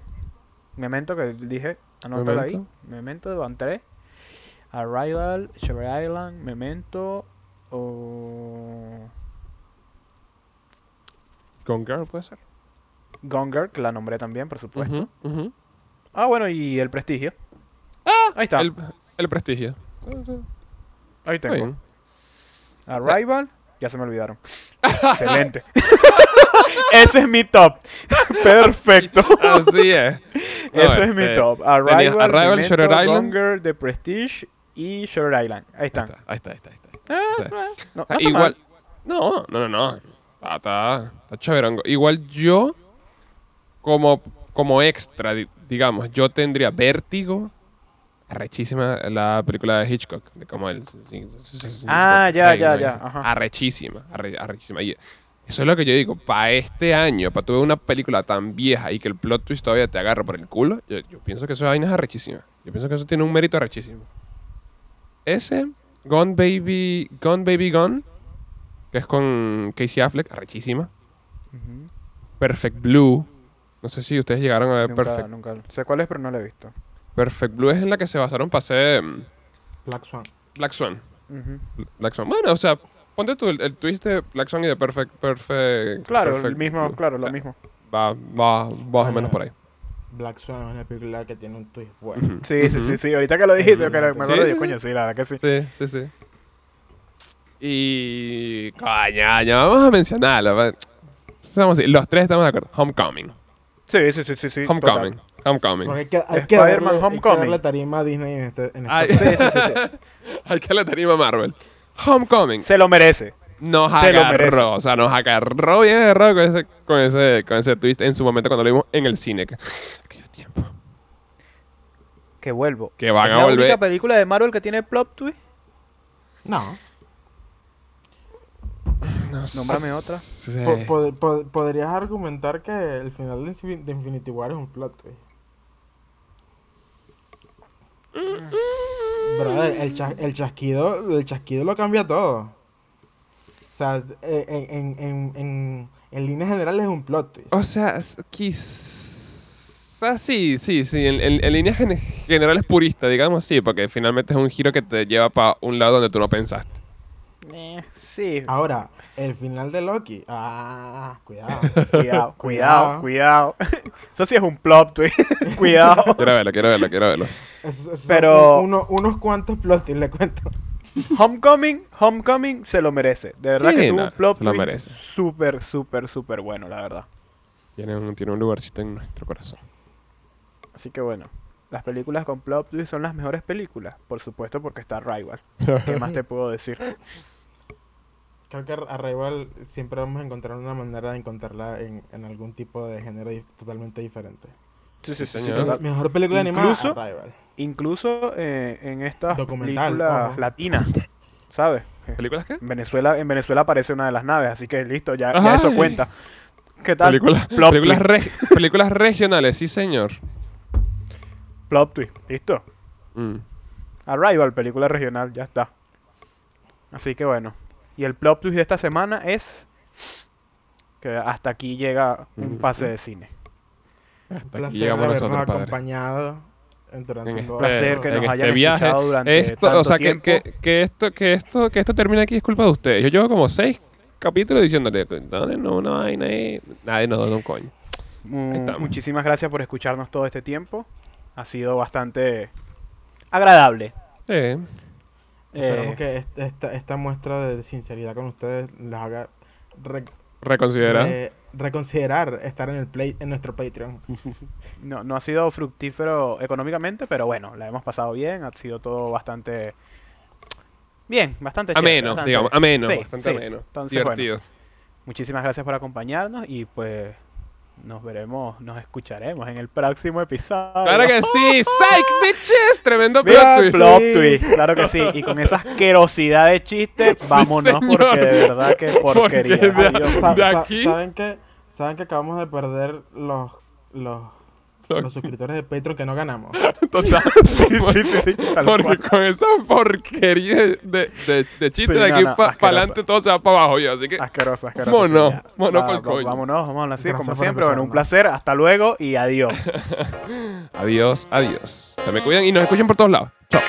Memento que dije. Anótalo ahí. Memento. De Van 3. Arrival, Shutter Island, Memento. O. Gone Girl puede ser. Gone Girl, que la nombré también, por supuesto. Ah, bueno, y El Prestigio. Ahí está. El, el prestigio. Ahí tengo. Arrival. Ya se me olvidaron. Excelente. Ese es mi top. Perfecto. Así es. No, Ese es mi este, top. Arrival, Arrival, Memento, Shutter Island. The Prestige y Shutter Island. Ahí Ahí están. está, ahí está, ahí está. ahí está. Ah, Sí. ah, no, no está igual. No, no, no, no. Ah, Está, está chéverongo. Igual yo, como, como extra, di- digamos, yo tendría vértigo. Arrechísima la película de Hitchcock. De como el, Ah, ya, ya, ya, ajá. Arrechísima, arre- arrechísima. Y eso es lo que yo digo. Para este año, para tuve una película tan vieja y que el plot twist todavía te agarra por el culo, yo, yo pienso que eso vaina es arrechísima. Yo pienso que eso tiene un mérito arrechísimo. Ese, Gone Baby, Gone Baby Gone, que es con Casey Affleck, arrechísima. Ujú. Perfect Blue. No sé si ustedes llegaron a ver Nunca, Perfect, nunca. Sé cuál es, pero no la he visto. Perfect Blue. Es en la que se basaron para hacer mm, Black Swan. Black Swan. Black Swan. Bueno, o sea, ponte tú el, el twist de Black Swan y de Perfect. Perfect Claro, el mismo, Blue. claro, O lo sea, mismo. Va, va, más o menos por ahí. Black Swan es una película que tiene un twist bueno. Sí, sí, sí, sí. Ahorita que lo dijiste, yo que me Sí, acuerdo sí, de sí. coño, sí, la verdad que sí. Sí, sí, sí. Y. Coño, ya vamos a mencionarlo. decir, los tres estamos de acuerdo. Homecoming. Sí, sí, sí, sí. sí Homecoming. total. Homecoming. Porque hay que, hay que darle, hay que Homecoming. darle tarima a Disney en este, en esta Ay, Sí, sí, sí, sí. Al que le tenemos a Marvel. Homecoming. Se lo merece. Nos Se lo merece. agarró. O sea, nos agarró bien agarrado con ese, con, ese, con ese twist en su momento cuando lo vimos en el cine. Que- Aquellos tiempos. Que vuelvo. Que van ¿Es a la volver. única película de Marvel que tiene plot twist? No. No Nómbrame otra. sé. Po- pod- pod- podrías argumentar que el final de, Infin- de Infinity War es un plot. Brother, el, chas- el chasquido, el chasquido lo cambia todo. O sea, eh, en, en, en, en, en líneas generales es un plot twist. O sea, quizás sí, sí, sí. En, en- en líneas gen- generales purista, digamos, sí, porque finalmente es un giro que te lleva para un lado donde tú no pensaste. Eh, sí. Ahora, el final de Loki. Ah, cuidado. Cuidado, cuidado, Cuidado. Eso sí es un plot twist. cuidado. Quiero verlo, quiero verlo, quiero verlo. Pero- un- uno- unos cuantos plot twists, le cuento. Homecoming, Homecoming se lo merece. De verdad Sí, que tuvo no, un plot se lo twist súper, súper, súper bueno, la verdad. Tiene un, tiene un lugarcito en nuestro corazón. Así que bueno, las películas con plot twist son las mejores películas. Por supuesto, porque está Rival. ¿Qué más te puedo decir? Creo que a Rival siempre vamos a encontrar una manera de encontrarla en, en algún tipo de género di- totalmente diferente. Sí, sí, señor. Mejor película Incluso- animada, Arrival. Incluso eh, en estas Documental, películas ojo. latinas, ¿sabes? ¿Películas qué? En Venezuela, en Venezuela aparece una de las naves, así que listo, ya, eso cuenta. ¿Qué tal? Películas, Plot películas, twist. reg- películas regionales, sí, señor. Twist, listo. Mm. Arrival, película regional, ya está. Así que bueno. Y el plot twist de esta semana es que hasta aquí llega un pase de cine. Un Hasta aquí placer llegamos habernos nosotros, padre. acompañado en- durante En un este- placer que en nos este hayan viaje. escuchado durante Esto, tanto o sea, que, tiempo. que, que esto, que, esto, que esto termine aquí es culpa de ustedes. Yo llevo como seis capítulos diciéndole, dale, no, una vaina ahí. Nadie nos da un coño. Mu- estamos. muchísimas gracias por escucharnos todo este tiempo. Ha sido bastante agradable. Sí. Esperamos Eh, que est- esta, esta muestra de sinceridad con ustedes les haga re- Reconsidera. re- reconsiderar estar en el play, en nuestro Patreon. no, no ha sido fructífero económicamente, pero bueno, la hemos pasado bien. Ha sido todo bastante bien, bastante chévere, ameno, bastante- digamos, ameno, Sí, bastante sí. ameno. Entonces, bueno. Muchísimas gracias por acompañarnos y pues nos veremos, nos escucharemos en el próximo episodio. Claro que sí, psych bitches, tremendo plot Mira, twist. plot Sí. twist, claro que sí. Y con esa asquerosidad de chistes, Sí, vámonos señor. porque de verdad que porquería. Porque de- Adiós. Sa- de sa- aquí- ¿Saben que ¿Saben que acabamos de perder los, los los suscriptores de Patreon que no ganamos. Total. Sí, sí, sí, sí, tal Porque cual. con esa porquería de, de, de chiste Sí, de no, aquí no, para adelante todo se va para abajo yo. Así que Asqueroso, asqueroso. Mono, sí, ya. mono Va- pa'l va- coño. Vámonos, vámonos así, Gracias como por siempre. Bueno, un escucharnos. placer. Hasta luego y adiós. adiós, adiós. Se me cuidan y nos escuchan por todos lados. Chao.